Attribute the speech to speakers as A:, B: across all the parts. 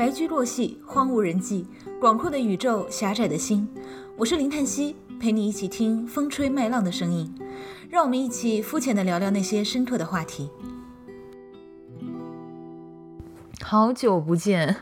A: 白驹过隙，荒无人迹，广阔的宇宙，狭窄的心。我是林叹息，陪你一起听风吹麦浪的声音。让我们一起肤浅的聊聊那些深刻的话题。好久不见，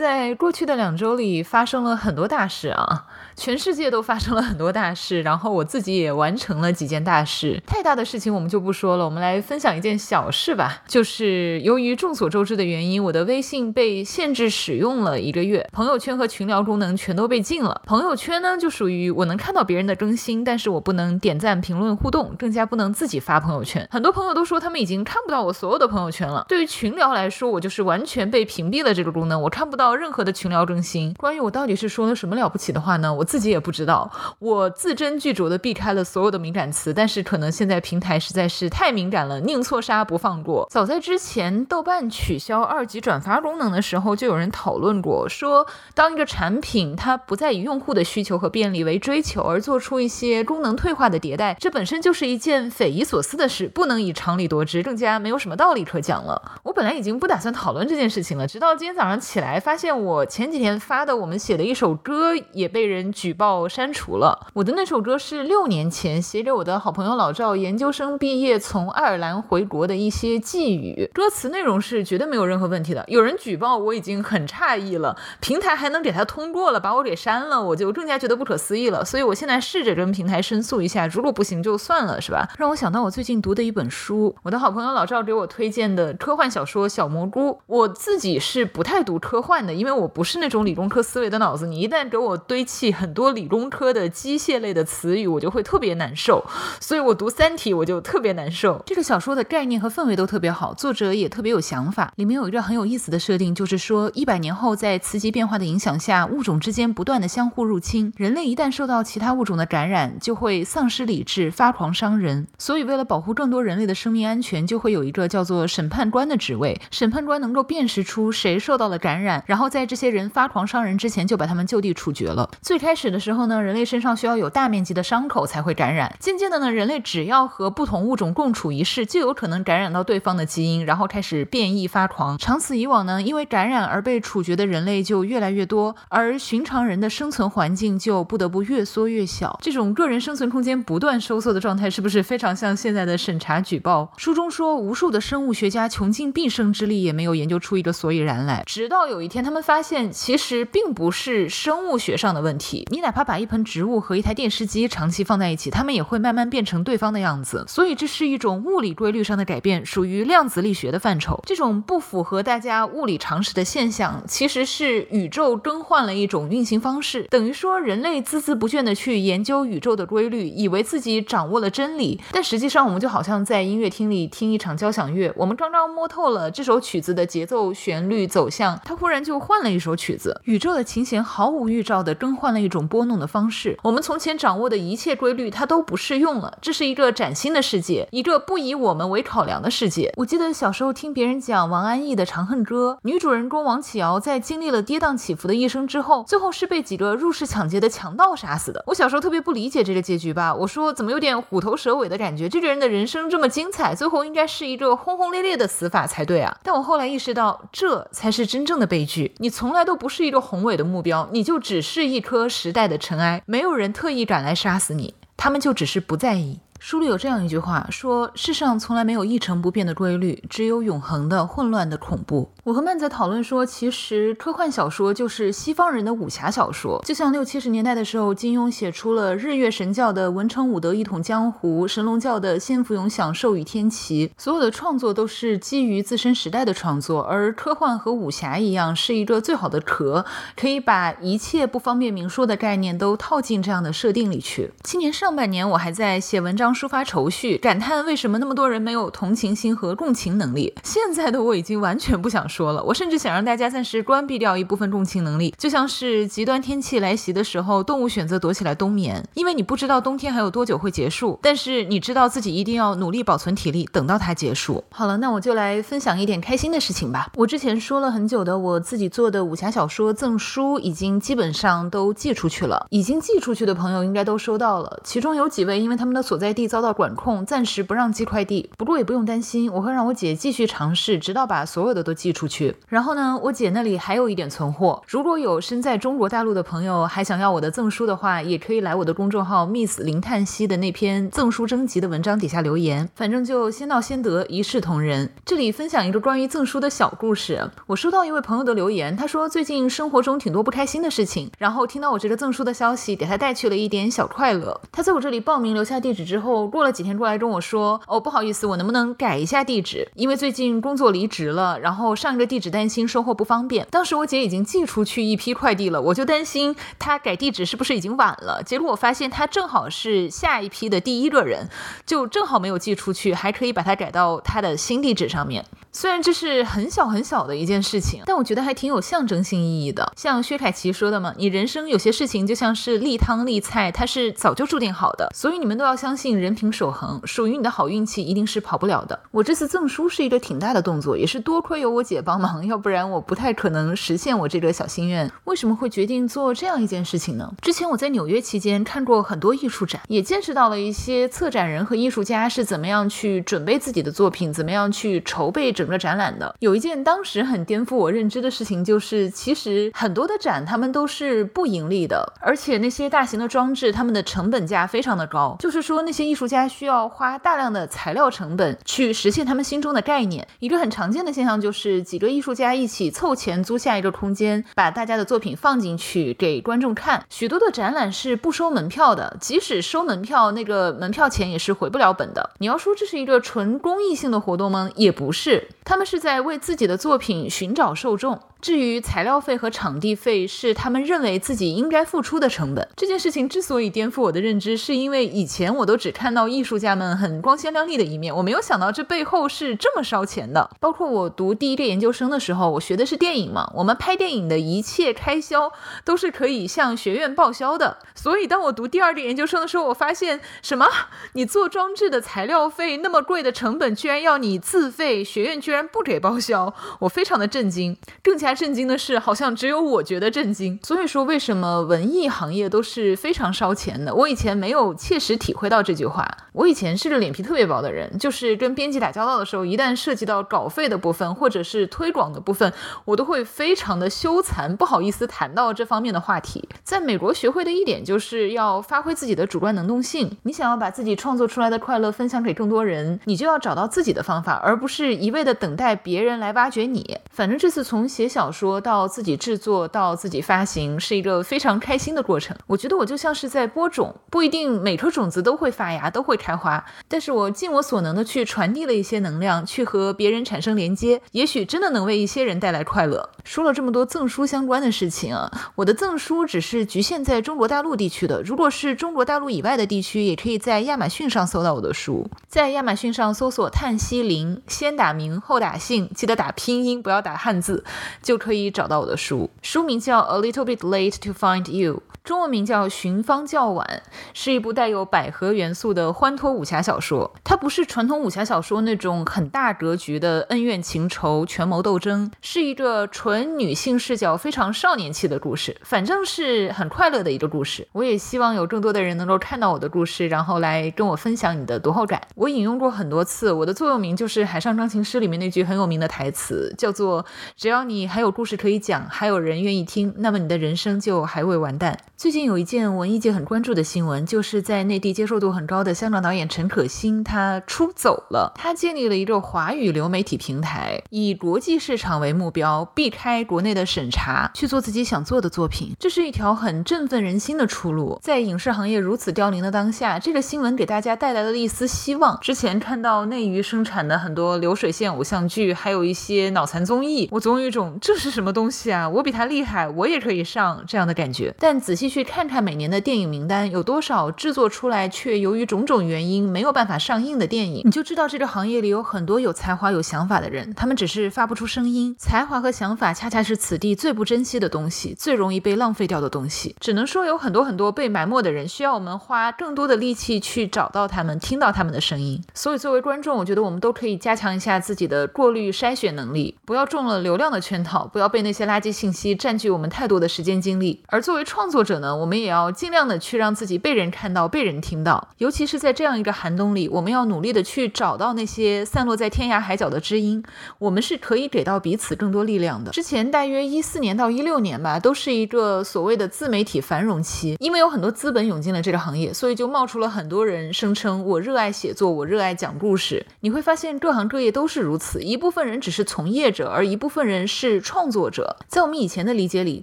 A: 在过去的两周里发生了很多大事啊。全世界都发生了很多大事，然后我自己也完成了几件大事。太大的事情我们就不说了，我们来分享一件小事吧。就是由于众所周知的原因，我的微信被限制使用了一个月，朋友圈和群聊功能全都被禁了。朋友圈呢，就属于我能看到别人的更新，但是我不能点赞、评论、互动，更加不能自己发朋友圈。很多朋友都说他们已经看不到我所有的朋友圈了。对于群聊来说，我就是完全被屏蔽了这个功能，我看不到任何的群聊更新。关于我到底是说了什么了不起的话呢？我。自己也不知道，我字斟句酌的避开了所有的敏感词，但是可能现在平台实在是太敏感了，宁错杀不放过。早在之前豆瓣取消二级转发功能的时候，就有人讨论过，说当一个产品它不再以用户的需求和便利为追求，而做出一些功能退化的迭代，这本身就是一件匪夷所思的事，不能以常理夺之，更加没有什么道理可讲了。我本来已经不打算讨论这件事情了，直到今天早上起来，发现我前几天发的我们写的一首歌也被人。举报删除了我的那首歌是六年前写给我的好朋友老赵研究生毕业从爱尔兰回国的一些寄语，歌词内容是绝对没有任何问题的。有人举报我已经很诧异了，平台还能给他通过了，把我给删了，我就更加觉得不可思议了。所以我现在试着跟平台申诉一下，如果不行就算了，是吧？让我想到我最近读的一本书，我的好朋友老赵给我推荐的科幻小说《小蘑菇》。我自己是不太读科幻因为我不是那种理工科思维的脑子，你一旦给我堆砌很。很多理工科的机械类的词语，我就会特别难受，所以我读《三体》我就特别难受。这个小说的概念和氛围都特别好，作者也特别有想法。里面有一个很有意思的设定，就是说一百年后，在磁极变化的影响下，物种之间不断的相互入侵，人类一旦受到其他物种的感染，就会丧失理智，发狂伤人。所以为了保护更多人类的生命安全，就会有一个叫做审判官的职位。审判官能够辨识出谁受到了感染，然后在这些人发狂伤人之前，就把他们就地处决了。最开始。的时候呢，人类身上需要有大面积的伤口才会感染。渐渐的呢，人类只要和不同物种共处一室，就有可能感染到对方的基因，然后开始变异发狂。长此以往呢，因为感染而被处决的人类就越来越多，而寻常人的生存环境就不得不越缩越小。这种个人生存空间不断收缩的状态，是不是非常像现在的审查举报？书中说，无数的生物学家穷尽毕生之力，也没有研究出一个所以然来。直到有一天，他们发现，其实并不是生物学上的问题。你哪怕把一盆植物和一台电视机长期放在一起，它们也会慢慢变成对方的样子。所以这是一种物理规律上的改变，属于量子力学的范畴。这种不符合大家物理常识的现象，其实是宇宙更换了一种运行方式。等于说，人类孜孜不倦地去研究宇宙的规律，以为自己掌握了真理，但实际上我们就好像在音乐厅里听一场交响乐，我们刚刚摸透了这首曲子的节奏、旋律、走向，它忽然就又换了一首曲子。宇宙的琴弦毫无预兆地更换了一种。拨弄的方式，我们从前掌握的一切规律，它都不适用了。这是一个崭新的世界，一个不以我们为考量的世界。我记得小时候听别人讲王安忆的《长恨歌》，女主人公王启瑶在经历了跌宕起伏的一生之后，最后是被几个入室抢劫的强盗杀死的。我小时候特别不理解这个结局吧，我说怎么有点虎头蛇尾的感觉？这个人的人生这么精彩，最后应该是一个轰轰烈烈的死法才对啊！但我后来意识到，这才是真正的悲剧。你从来都不是一个宏伟的目标，你就只是一颗时。代的尘埃，没有人特意赶来杀死你，他们就只是不在意。书里有这样一句话，说世上从来没有一成不变的规律，只有永恒的混乱的恐怖。我和曼仔讨论说，其实科幻小说就是西方人的武侠小说，就像六七十年代的时候，金庸写出了日月神教的文成武德一统江湖，神龙教的仙福永享寿与天齐，所有的创作都是基于自身时代的创作，而科幻和武侠一样，是一个最好的壳，可以把一切不方便明说的概念都套进这样的设定里去。今年上半年，我还在写文章。抒发愁绪，感叹为什么那么多人没有同情心和共情能力。现在的我已经完全不想说了，我甚至想让大家暂时关闭掉一部分共情能力，就像是极端天气来袭的时候，动物选择躲起来冬眠，因为你不知道冬天还有多久会结束，但是你知道自己一定要努力保存体力，等到它结束。好了，那我就来分享一点开心的事情吧。我之前说了很久的我自己做的武侠小说赠书，已经基本上都寄出去了。已经寄出去的朋友应该都收到了，其中有几位因为他们的所在地。遭到管控，暂时不让寄快递。不过也不用担心，我会让我姐继续尝试，直到把所有的都寄出。去。然后呢，我姐那里还有一点存货，如果有身在中国大陆的朋友还想要我的赠书的话，也可以来我的公众号 Miss 林叹息的那篇赠书征集的文章底下留言，反正就先到先得，一视同仁。这里分享一个关于赠书的小故事，我收到一位朋友的留言，他说最近生活中挺多不开心的事情，然后听到我这个赠书的消息，给他带去了一点小快乐。他在我这里报名留下地址之后，过了几天过来跟我说，哦，不好意思，我能不能改一下地址？因为最近工作离职了，然后上一个地址担心收货不方便。当时我姐已经寄出去一批快递了，我就担心她改地址是不是已经晚了。结果我发现她正好是下一批的第一个人，就正好没有寄出去，还可以把它改到她的新地址上面。虽然这是很小很小的一件事情，但我觉得还挺有象征性意义的。像薛凯琪说的嘛，你人生有些事情就像是立汤立菜，它是早就注定好的，所以你们都要相信人品守恒，属于你的好运气一定是跑不了的。我这次赠书是一个挺大的动作，也是多亏有我姐帮忙，要不然我不太可能实现我这个小心愿。为什么会决定做这样一件事情呢？之前我在纽约期间看过很多艺术展，也见识到了一些策展人和艺术家是怎么样去准备自己的作品，怎么样去筹备。整个展览的有一件当时很颠覆我认知的事情，就是其实很多的展他们都是不盈利的，而且那些大型的装置，他们的成本价非常的高，就是说那些艺术家需要花大量的材料成本去实现他们心中的概念。一个很常见的现象就是几个艺术家一起凑钱租下一个空间，把大家的作品放进去给观众看。许多的展览是不收门票的，即使收门票，那个门票钱也是回不了本的。你要说这是一个纯公益性的活动吗？也不是。他们是在为自己的作品寻找受众。至于材料费和场地费是他们认为自己应该付出的成本。这件事情之所以颠覆我的认知，是因为以前我都只看到艺术家们很光鲜亮丽的一面，我没有想到这背后是这么烧钱的。包括我读第一个研究生的时候，我学的是电影嘛，我们拍电影的一切开销都是可以向学院报销的。所以当我读第二个研究生的时候，我发现什么？你做装置的材料费那么贵的成本，居然要你自费，学院居然不给报销，我非常的震惊。更加震惊的是，好像只有我觉得震惊。所以说，为什么文艺行业都是非常烧钱的？我以前没有切实体会到这句话。我以前是个脸皮特别薄的人，就是跟编辑打交道的时候，一旦涉及到稿费的部分或者是推广的部分，我都会非常的羞惭，不好意思谈到这方面的话题。在美国学会的一点就是要发挥自己的主观能动性。你想要把自己创作出来的快乐分享给更多人，你就要找到自己的方法，而不是一味的等待别人来挖掘你。反正这次从写小小说。到自己制作到自己发行是一个非常开心的过程。我觉得我就像是在播种，不一定每颗种子都会发芽，都会开花。但是我尽我所能的去传递了一些能量，去和别人产生连接，也许真的能为一些人带来快乐。说了这么多赠书相关的事情啊，我的赠书只是局限在中国大陆地区的。如果是中国大陆以外的地区，也可以在亚马逊上搜到我的书。在亚马逊上搜索“叹息林”，先打名后打姓，记得打拼音，不要打汉字，就可以。找到我的书，书名叫《A Little Bit Late to Find You》。中文名叫《寻芳较晚》，是一部带有百合元素的欢脱武侠小说。它不是传统武侠小说那种很大格局的恩怨情仇、权谋斗争，是一个纯女性视角、非常少年气的故事。反正是很快乐的一个故事。我也希望有更多的人能够看到我的故事，然后来跟我分享你的读后感。我引用过很多次，我的座右铭就是《海上钢琴师》里面那句很有名的台词，叫做“只要你还有故事可以讲，还有人愿意听，那么你的人生就还未完蛋”。最近有一件文艺界很关注的新闻，就是在内地接受度很高的香港导演陈可辛，他出走了。他建立了一个华语流媒体平台，以国际市场为目标，避开开国内的审查，去做自己想做的作品。这是一条很振奋人心的出路。在影视行业如此凋零的当下，这个新闻给大家带来了一丝希望。之前看到内娱生产的很多流水线偶像剧，还有一些脑残综艺，我总有一种这是什么东西啊？我比他厉害，我也可以上这样的感觉。但仔细。去看看每年的电影名单，有多少制作出来却由于种种原因没有办法上映的电影，你就知道这个行业里有很多有才华、有想法的人，他们只是发不出声音。才华和想法恰恰是此地最不珍惜的东西，最容易被浪费掉的东西。只能说有很多很多被埋没的人，需要我们花更多的力气去找到他们，听到他们的声音。所以作为观众，我觉得我们都可以加强一下自己的过滤筛选能力，不要中了流量的圈套，不要被那些垃圾信息占据我们太多的时间精力。而作为创作者呢，我们也要尽量的去让自己被人看到，被人听到。尤其是在这样一个寒冬里，我们要努力的去找到那些散落在天涯海角的知音。我们是可以给到彼此更多力量的。之前大约一四年到一六年吧，都是一个所谓的自媒体繁荣期，因为有很多资本涌进了这个行业，所以就冒出了很多人声称我热爱写作，我热爱讲故事。你会发现各行各业都是如此，一部分人只是从业者，而一部分人是创作者。在我们以前的理解里，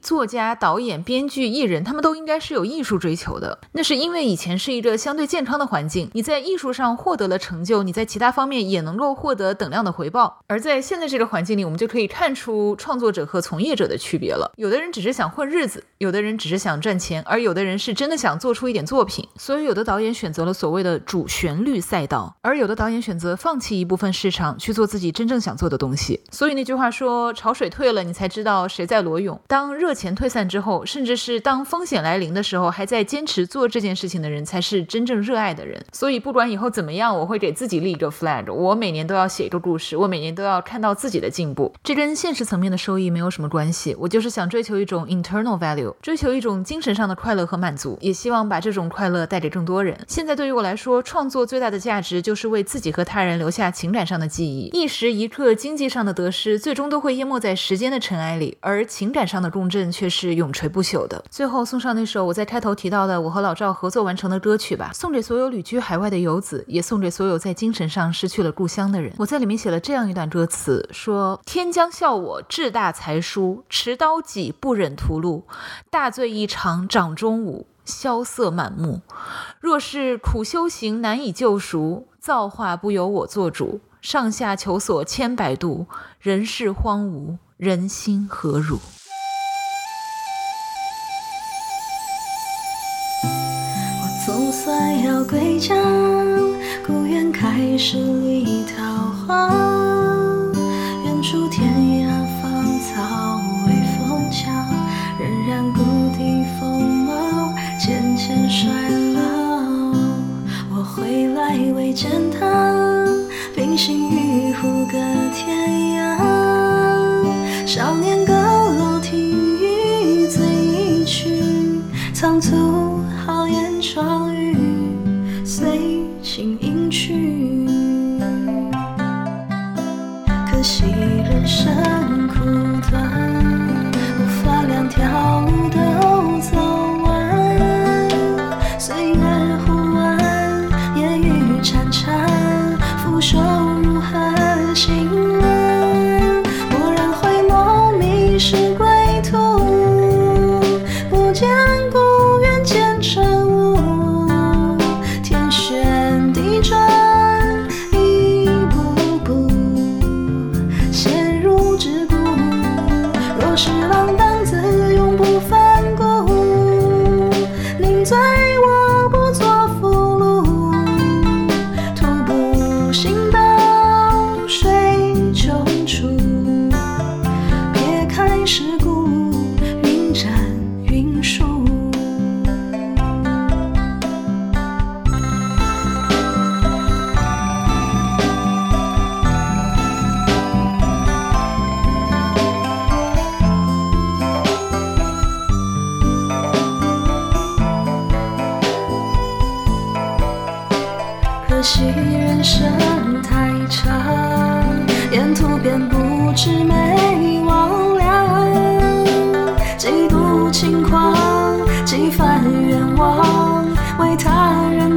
A: 作家、导演、编剧、艺人，他们都应该是有艺术追求的。那是因为以前是一个相对健康的环境，你在艺术上获得了成就，你在其他方面也能够获得等量的回报。而在现在这个环境里，我们就可以看出创作作者和从业者的区别了。有的人只是想混日子，有的人只是想赚钱，而有的人是真的想做出一点作品。所以，有的导演选择了所谓的主旋律赛道，而有的导演选择放弃一部分市场去做自己真正想做的东西。所以那句话说：“潮水退了，你才知道谁在裸泳。”当热钱退散之后，甚至是当风险来临的时候，还在坚持做这件事情的人，才是真正热爱的人。所以，不管以后怎么样，我会给自己立一个 flag，我每年都要写一个故事，我每年都要看到自己的进步。这跟现实层面的收益没有什么关系。我就是想追求一种 internal value，追求一种精神上的快乐和满足，也希望把这种快乐带给更多人。现在对于我来说，创作最大的价值就是为自己和他人留下情感上的记忆。一时一刻经济上的得失，最终都会淹没在时间的尘埃里，而情感上的共振却是永垂不朽的。最后送上那首我在开头提到的我和老赵合作完成的歌曲吧，送给所有旅居海外的游子，也送给所有在精神上失去了故乡的人。我在里面写了这样一段歌词，说：天将笑我志大才疏，持刀戟不忍屠戮，大醉一场掌中舞，萧瑟满目。若是苦修行难以救赎，造化不由我做主。上下求索千百度，人世荒芜，人心何如？
B: 我总算要归家，故园开始里桃花，见他，平行于湖隔天涯，少年阁楼听雨醉一曲，仓促豪言壮语，随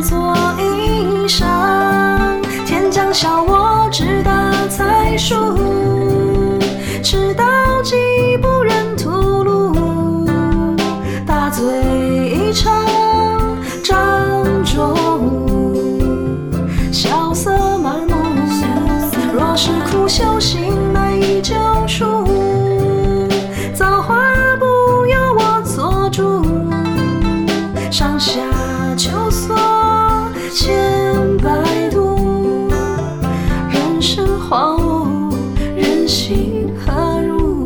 B: 他人做衣裳。天将笑我志大才疏，持刀戟不忍屠戮，大醉一场掌中舞，萧瑟满目。若是苦修行难以救赎，造化不由我做主。上下求索千百度，人生荒芜，人心何如？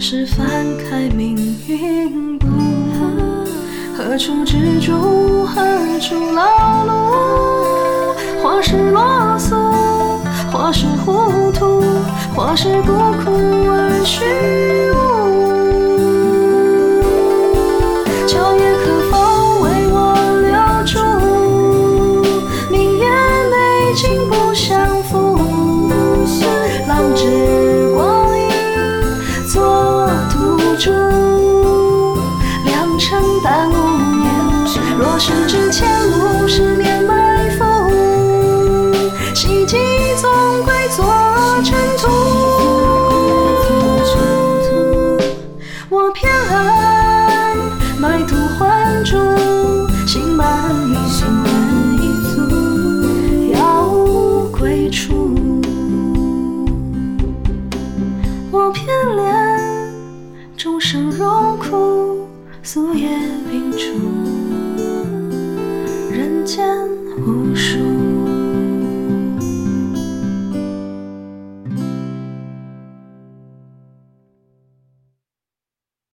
B: 是翻开命运簿，何处执着，何处劳碌？或是啰嗦，或是糊涂，或是孤苦而虚无。